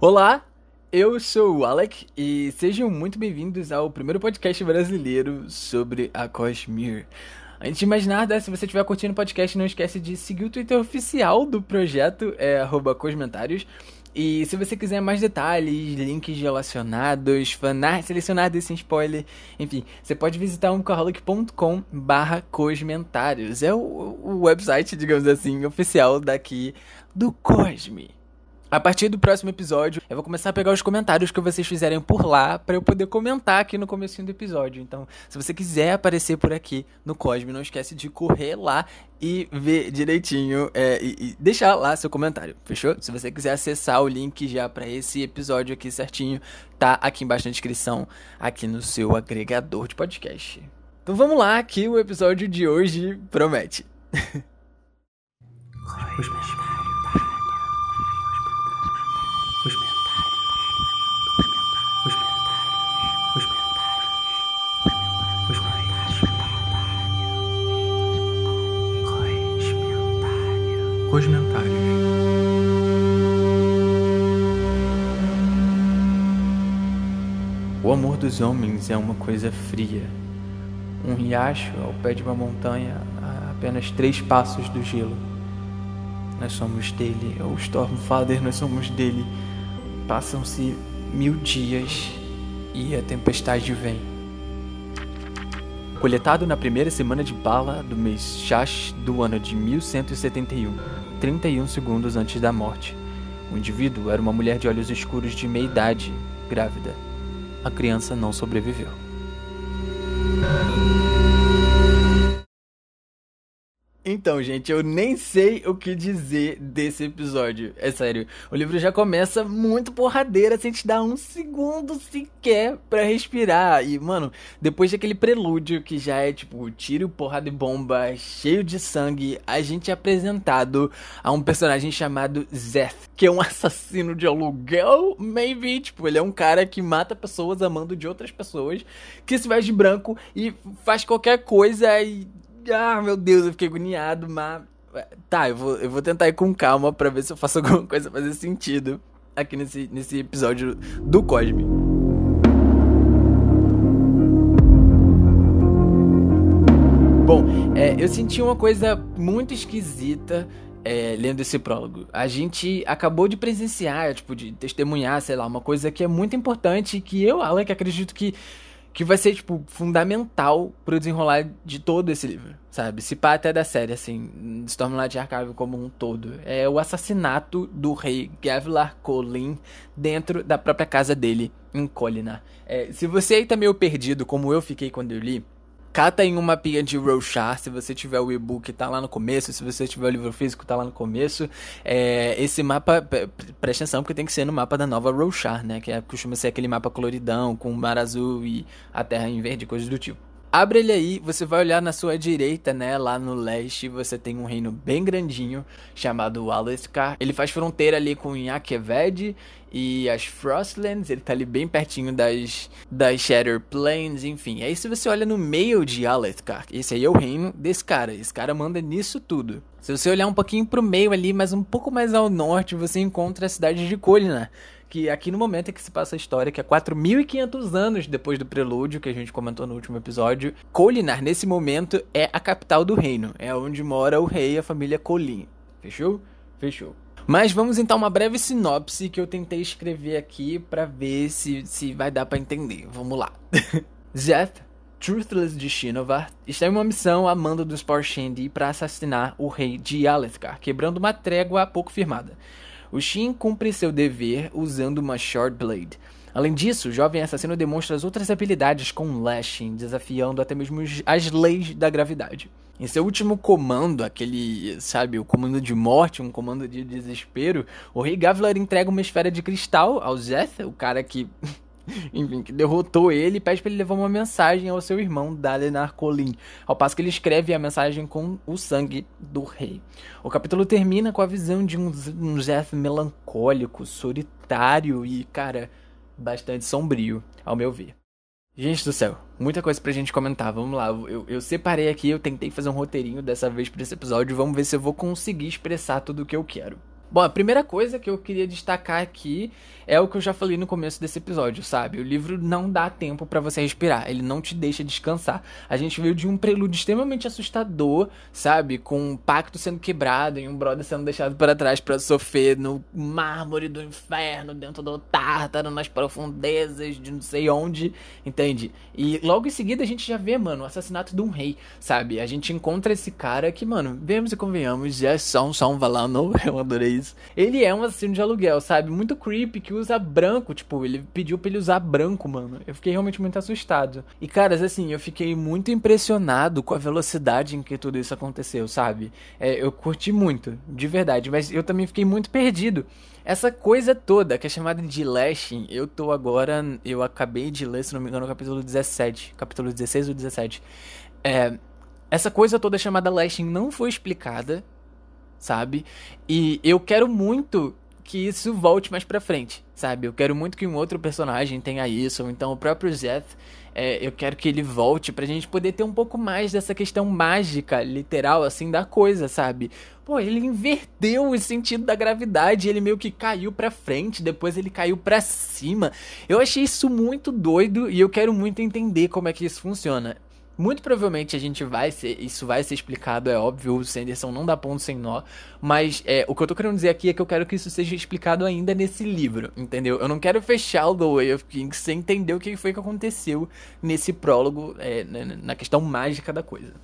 Olá, eu sou o Alec e sejam muito bem-vindos ao primeiro podcast brasileiro sobre a Cosmere. Antes de mais nada, se você estiver curtindo o podcast, não esquece de seguir o Twitter oficial do projeto, é Cosmentários. E se você quiser mais detalhes, links relacionados, fanart selecionados sem spoiler, enfim, você pode visitar umcaholic.com barra cosmentários. É o, o website, digamos assim, oficial daqui do Cosme. A partir do próximo episódio, eu vou começar a pegar os comentários que vocês fizerem por lá para eu poder comentar aqui no começo do episódio. Então, se você quiser aparecer por aqui no Cosme, não esquece de correr lá e ver direitinho é, e, e, deixar lá seu comentário, fechou? Se você quiser acessar o link já para esse episódio aqui certinho, tá aqui embaixo na descrição, aqui no seu agregador de podcast. Então vamos lá, que o episódio de hoje promete. Cosmentários. O amor dos homens é uma coisa fria. Um riacho ao pé de uma montanha a apenas três passos do gelo. Nós somos dele, o Stormfather, nós somos dele. Passam-se mil dias e a tempestade vem. Coletado na primeira semana de Bala do mês Shash do ano de 1171. 31 segundos antes da morte. O indivíduo era uma mulher de olhos escuros de meia idade, grávida. A criança não sobreviveu. Então, gente, eu nem sei o que dizer desse episódio. É sério, o livro já começa muito porradeira sem te dar um segundo sequer para respirar. E, mano, depois daquele prelúdio que já é tipo tiro, porrada e bomba, cheio de sangue, a gente é apresentado a um personagem chamado Zeth, que é um assassino de aluguel, maybe. Tipo, ele é um cara que mata pessoas amando de outras pessoas, que se veste de branco e faz qualquer coisa e ah, meu Deus, eu fiquei agoniado, mas. Tá, eu vou, eu vou tentar ir com calma pra ver se eu faço alguma coisa fazer sentido aqui nesse, nesse episódio do Cosme. Bom, é, eu senti uma coisa muito esquisita é, lendo esse prólogo. A gente acabou de presenciar, tipo, de testemunhar, sei lá, uma coisa que é muito importante que eu, Alec, acredito que que vai ser, tipo, fundamental pro desenrolar de todo esse livro, sabe? Se pá até da série, assim, Stormlight Archive como um todo. É o assassinato do rei Gavlar Colin dentro da própria casa dele, em Colinar. É, se você aí tá meio perdido, como eu fiquei quando eu li, Cata em uma pia de Rochar, se você tiver o e-book, tá lá no começo. Se você tiver o livro físico, tá lá no começo. É, esse mapa, presta atenção, porque tem que ser no mapa da nova Rochar, né? Que é, costuma ser aquele mapa coloridão, com mar azul e a terra em verde, coisas do tipo. Abre ele aí, você vai olhar na sua direita, né? Lá no leste, você tem um reino bem grandinho chamado Alethkar. Ele faz fronteira ali com Yakeved e as Frostlands. Ele tá ali bem pertinho das, das Shatter Plains, enfim. Aí se você olha no meio de Alethkar, esse aí é o reino desse cara. Esse cara manda nisso tudo. Se você olhar um pouquinho pro meio ali, mas um pouco mais ao norte, você encontra a cidade de Kolina que aqui no momento é que se passa a história, que é 4.500 anos depois do prelúdio que a gente comentou no último episódio, Colinar, nesse momento, é a capital do reino. É onde mora o rei e a família Colin. Fechou? Fechou. Mas vamos então uma breve sinopse que eu tentei escrever aqui para ver se, se vai dar para entender. Vamos lá. Zeth, Truthless de Shinovar, está em uma missão a mando dos Parshendi para assassinar o rei de Alethkar, quebrando uma trégua pouco firmada. O Shin cumpre seu dever usando uma Short Blade. Além disso, o jovem assassino demonstra as outras habilidades com Lashing, desafiando até mesmo as leis da gravidade. Em seu último comando, aquele, sabe, o comando de morte, um comando de desespero, o Rei Gavlar entrega uma esfera de cristal ao Zeth, o cara que enfim, que derrotou ele e pede para ele levar uma mensagem ao seu irmão Dalinar Colin, ao passo que ele escreve a mensagem com o sangue do rei. O capítulo termina com a visão de um, um Zeth melancólico, solitário e, cara, bastante sombrio, ao meu ver. Gente do céu, muita coisa pra gente comentar. Vamos lá, eu, eu separei aqui, eu tentei fazer um roteirinho dessa vez pra esse episódio. Vamos ver se eu vou conseguir expressar tudo o que eu quero. Bom, a primeira coisa que eu queria destacar aqui é o que eu já falei no começo desse episódio, sabe? O livro não dá tempo para você respirar, ele não te deixa descansar. A gente veio de um prelúdio extremamente assustador, sabe? Com um pacto sendo quebrado e um brother sendo deixado para trás para sofrer no mármore do inferno, dentro do Tártaro, nas profundezas de não sei onde, entende? E logo em seguida a gente já vê, mano, o assassinato de um rei, sabe? A gente encontra esse cara que, mano, vemos e convenhamos, é só um, só um valano, eu adorei isso. Ele é um assassino de aluguel, sabe? Muito creepy, que usa branco, tipo, ele pediu pra ele usar branco, mano. Eu fiquei realmente muito assustado. E, caras, assim, eu fiquei muito impressionado com a velocidade em que tudo isso aconteceu, sabe? É, eu curti muito, de verdade, mas eu também fiquei muito perdido. Essa coisa toda, que é chamada de lashing, eu tô agora. Eu acabei de ler, se não me engano, o capítulo 17. Capítulo 16 ou 17. É, essa coisa toda chamada lashing não foi explicada, sabe? E eu quero muito que isso volte mais pra frente, sabe? Eu quero muito que um outro personagem tenha isso, ou então o próprio Zeth, é, eu quero que ele volte pra gente poder ter um pouco mais dessa questão mágica, literal, assim, da coisa, sabe? Pô, ele inverteu o sentido da gravidade, ele meio que caiu pra frente, depois ele caiu pra cima. Eu achei isso muito doido e eu quero muito entender como é que isso funciona. Muito provavelmente a gente vai ser. Isso vai ser explicado, é óbvio. O Sanderson não dá ponto sem nó. Mas é, o que eu tô querendo dizer aqui é que eu quero que isso seja explicado ainda nesse livro, entendeu? Eu não quero fechar o The Way of Kings sem entender o que foi que aconteceu nesse prólogo, é, na questão mágica da coisa.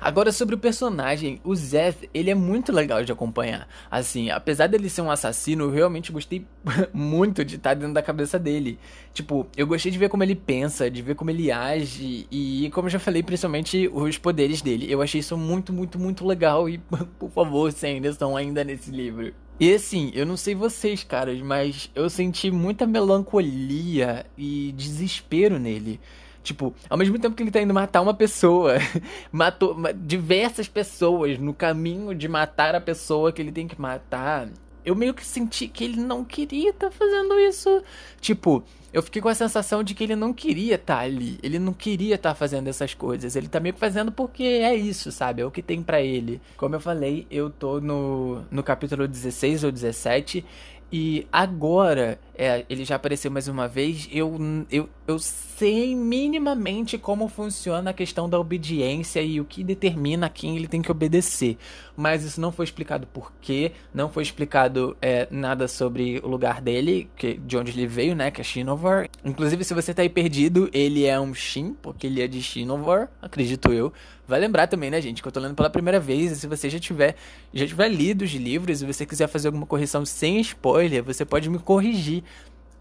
Agora sobre o personagem, o Zeth, ele é muito legal de acompanhar. Assim, apesar dele ser um assassino, eu realmente gostei muito de estar dentro da cabeça dele. Tipo, eu gostei de ver como ele pensa, de ver como ele age e, como eu já falei, principalmente os poderes dele. Eu achei isso muito, muito, muito legal e, por favor, Sanderson, ainda nesse livro. E assim, eu não sei vocês, caras, mas eu senti muita melancolia e desespero nele. Tipo, ao mesmo tempo que ele tá indo matar uma pessoa, matou diversas pessoas no caminho de matar a pessoa que ele tem que matar. Eu meio que senti que ele não queria estar tá fazendo isso. Tipo, eu fiquei com a sensação de que ele não queria estar tá ali. Ele não queria estar tá fazendo essas coisas. Ele tá meio que fazendo porque é isso, sabe? É o que tem para ele. Como eu falei, eu tô no, no capítulo 16 ou 17. E agora, é, ele já apareceu mais uma vez, eu, eu, eu sei minimamente como funciona a questão da obediência e o que determina quem ele tem que obedecer. Mas isso não foi explicado por quê, não foi explicado é, nada sobre o lugar dele, que, de onde ele veio, né, que é Shinovar. Inclusive, se você tá aí perdido, ele é um Shin, porque ele é de Shinovar, acredito eu. Vai lembrar também, né, gente, que eu tô lendo pela primeira vez, e se você já tiver, já tiver lido os livros e você quiser fazer alguma correção sem spoiler, você pode me corrigir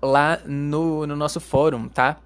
lá no, no nosso fórum, tá?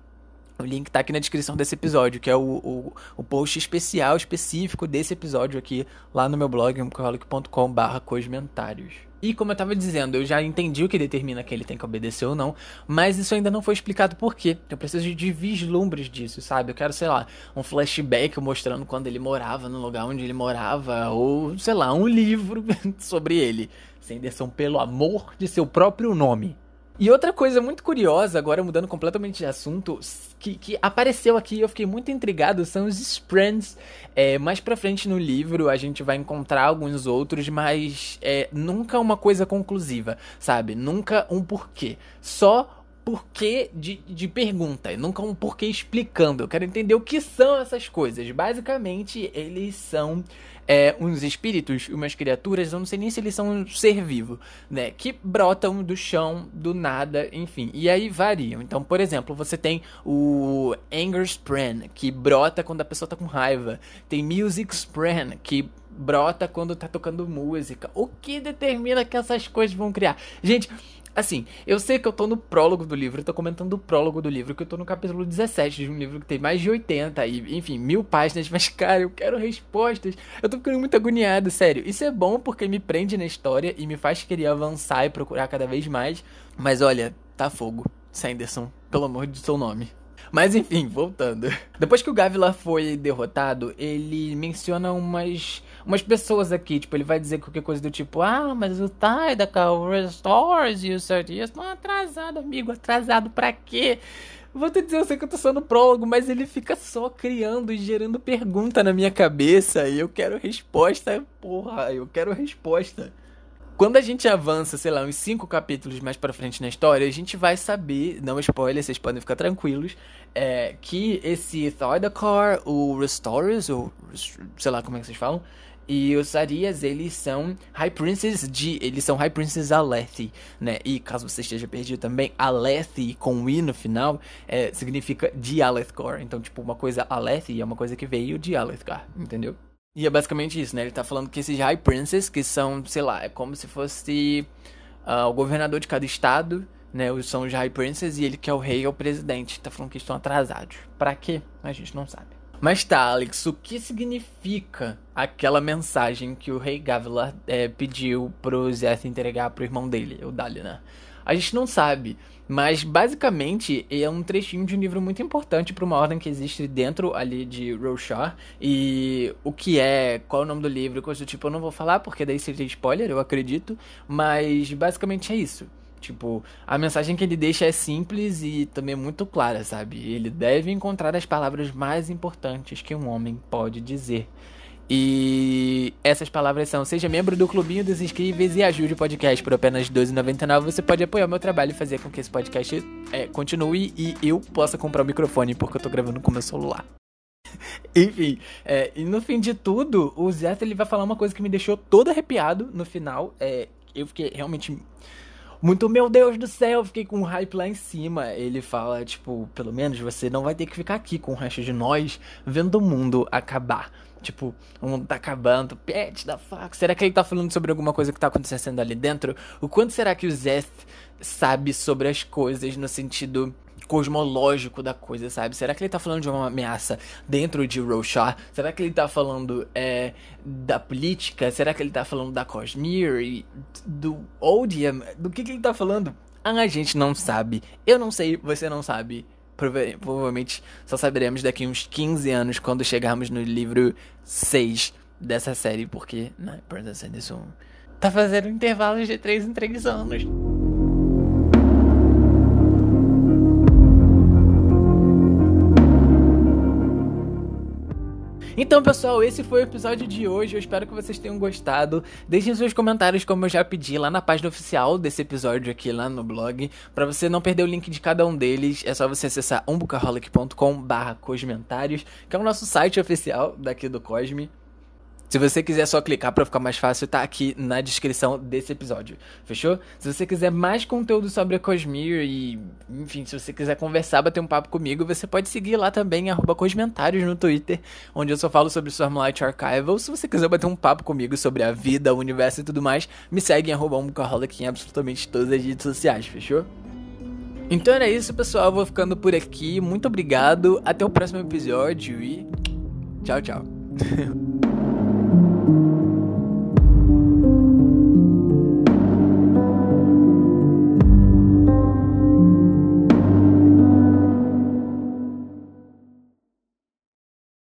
O link tá aqui na descrição desse episódio, que é o, o, o post especial, específico desse episódio aqui, lá no meu blog, alcoholic.com barra comentários. E como eu tava dizendo, eu já entendi o que determina que ele tem que obedecer ou não, mas isso ainda não foi explicado por quê. Eu preciso de vislumbres disso, sabe? Eu quero, sei lá, um flashback mostrando quando ele morava no lugar onde ele morava, ou, sei lá, um livro sobre ele. Sanderson, pelo amor de seu próprio nome. E outra coisa muito curiosa, agora mudando completamente de assunto, que, que apareceu aqui e eu fiquei muito intrigado, são os Sprints. É, mais pra frente no livro a gente vai encontrar alguns outros, mas é, nunca uma coisa conclusiva, sabe? Nunca um porquê. Só porquê de, de pergunta, nunca um porquê explicando. Eu quero entender o que são essas coisas. Basicamente, eles são é, uns espíritos, umas criaturas, eu não sei nem se eles são um ser vivo, né? Que brotam do chão, do nada, enfim. E aí variam. Então, por exemplo, você tem o Anger Spren, que brota quando a pessoa tá com raiva. Tem Music Spren, que brota quando tá tocando música. O que determina que essas coisas vão criar? Gente, Assim, eu sei que eu tô no prólogo do livro, eu tô comentando o prólogo do livro, que eu tô no capítulo 17 de um livro que tem mais de 80 e, enfim, mil páginas, mas, cara, eu quero respostas. Eu tô ficando muito agoniado, sério. Isso é bom porque me prende na história e me faz querer avançar e procurar cada vez mais. Mas olha, tá fogo. Sanderson, pelo amor de seu nome. Mas enfim, voltando. Depois que o Gavila foi derrotado, ele menciona umas umas pessoas aqui, tipo, ele vai dizer qualquer coisa do tipo, ah, mas o Taidacal Restores e o Sardias estão atrasado, amigo, atrasado pra quê? Vou te dizer, eu sei que eu tô só no prólogo, mas ele fica só criando e gerando pergunta na minha cabeça e eu quero resposta, porra, eu quero resposta. quando a gente avança, sei lá, uns cinco capítulos mais pra frente na história, a gente vai saber, não spoiler, vocês podem ficar tranquilos, é, que esse Thordakar, o Restorers, ou sei lá como é que vocês falam, e os Arias, eles são High Princes de. Eles são High Princes Alethi, né? E caso você esteja perdido também, Alethi com I no final é, significa de Alethkor. Então, tipo, uma coisa Alethi é uma coisa que veio de Alethkar, entendeu? E é basicamente isso, né? Ele tá falando que esses High Princes, que são, sei lá, é como se fosse uh, o governador de cada estado, né? São os High Princes e ele que é o rei é o presidente. Tá falando que estão atrasados. Pra quê? A gente não sabe. Mas tá, Alex, o que significa aquela mensagem que o rei Gavilar é, pediu pro Zeth entregar pro irmão dele, o Dalinar? A gente não sabe, mas basicamente é um trechinho de um livro muito importante para uma ordem que existe dentro ali de Roshar. E o que é, qual é o nome do livro, coisa do tipo, eu não vou falar porque daí seria spoiler, eu acredito. Mas basicamente é isso. Tipo, a mensagem que ele deixa é simples e também muito clara, sabe? Ele deve encontrar as palavras mais importantes que um homem pode dizer. E essas palavras são: seja membro do Clubinho dos Inscríveis e ajude o podcast por apenas R$ 12,99. Você pode apoiar o meu trabalho e fazer com que esse podcast é, continue e eu possa comprar o microfone porque eu tô gravando com meu celular. Enfim, é, e no fim de tudo, o Zé ele vai falar uma coisa que me deixou todo arrepiado no final. É, eu fiquei realmente muito, meu Deus do céu, fiquei com um hype lá em cima. Ele fala, tipo, pelo menos você não vai ter que ficar aqui com o resto de nós vendo o mundo acabar. Tipo, o mundo tá acabando, pet da fuck. Será que ele tá falando sobre alguma coisa que tá acontecendo ali dentro? O quanto será que o Zeth sabe sobre as coisas no sentido cosmológico da coisa, sabe? Será que ele tá falando de uma ameaça dentro de Roshar? Será que ele tá falando é, da política? Será que ele tá falando da Cosmere? Do Odium? Do que, que ele tá falando? A gente não sabe. Eu não sei, você não sabe. Prova provavelmente só saberemos daqui uns 15 anos quando chegarmos no livro 6 dessa série, porque, né, Brandon Sanderson tá fazendo intervalos de 3 em 3 anos. Então, pessoal, esse foi o episódio de hoje. Eu espero que vocês tenham gostado. Deixem seus comentários, como eu já pedi, lá na página oficial desse episódio aqui, lá no blog. Para você não perder o link de cada um deles, é só você acessar umbucaholic.com barra cosmentários, que é o nosso site oficial daqui do Cosme. Se você quiser só clicar para ficar mais fácil, tá aqui na descrição desse episódio. Fechou? Se você quiser mais conteúdo sobre a Cosmere e, enfim, se você quiser conversar, bater um papo comigo, você pode seguir lá também @cosmentários no Twitter, onde eu só falo sobre Stormlight Archival. Se você quiser bater um papo comigo sobre a vida, o universo e tudo mais, me segue em arroba em absolutamente todas as redes sociais, fechou? Então era isso, pessoal. Vou ficando por aqui. Muito obrigado. Até o próximo episódio e tchau, tchau.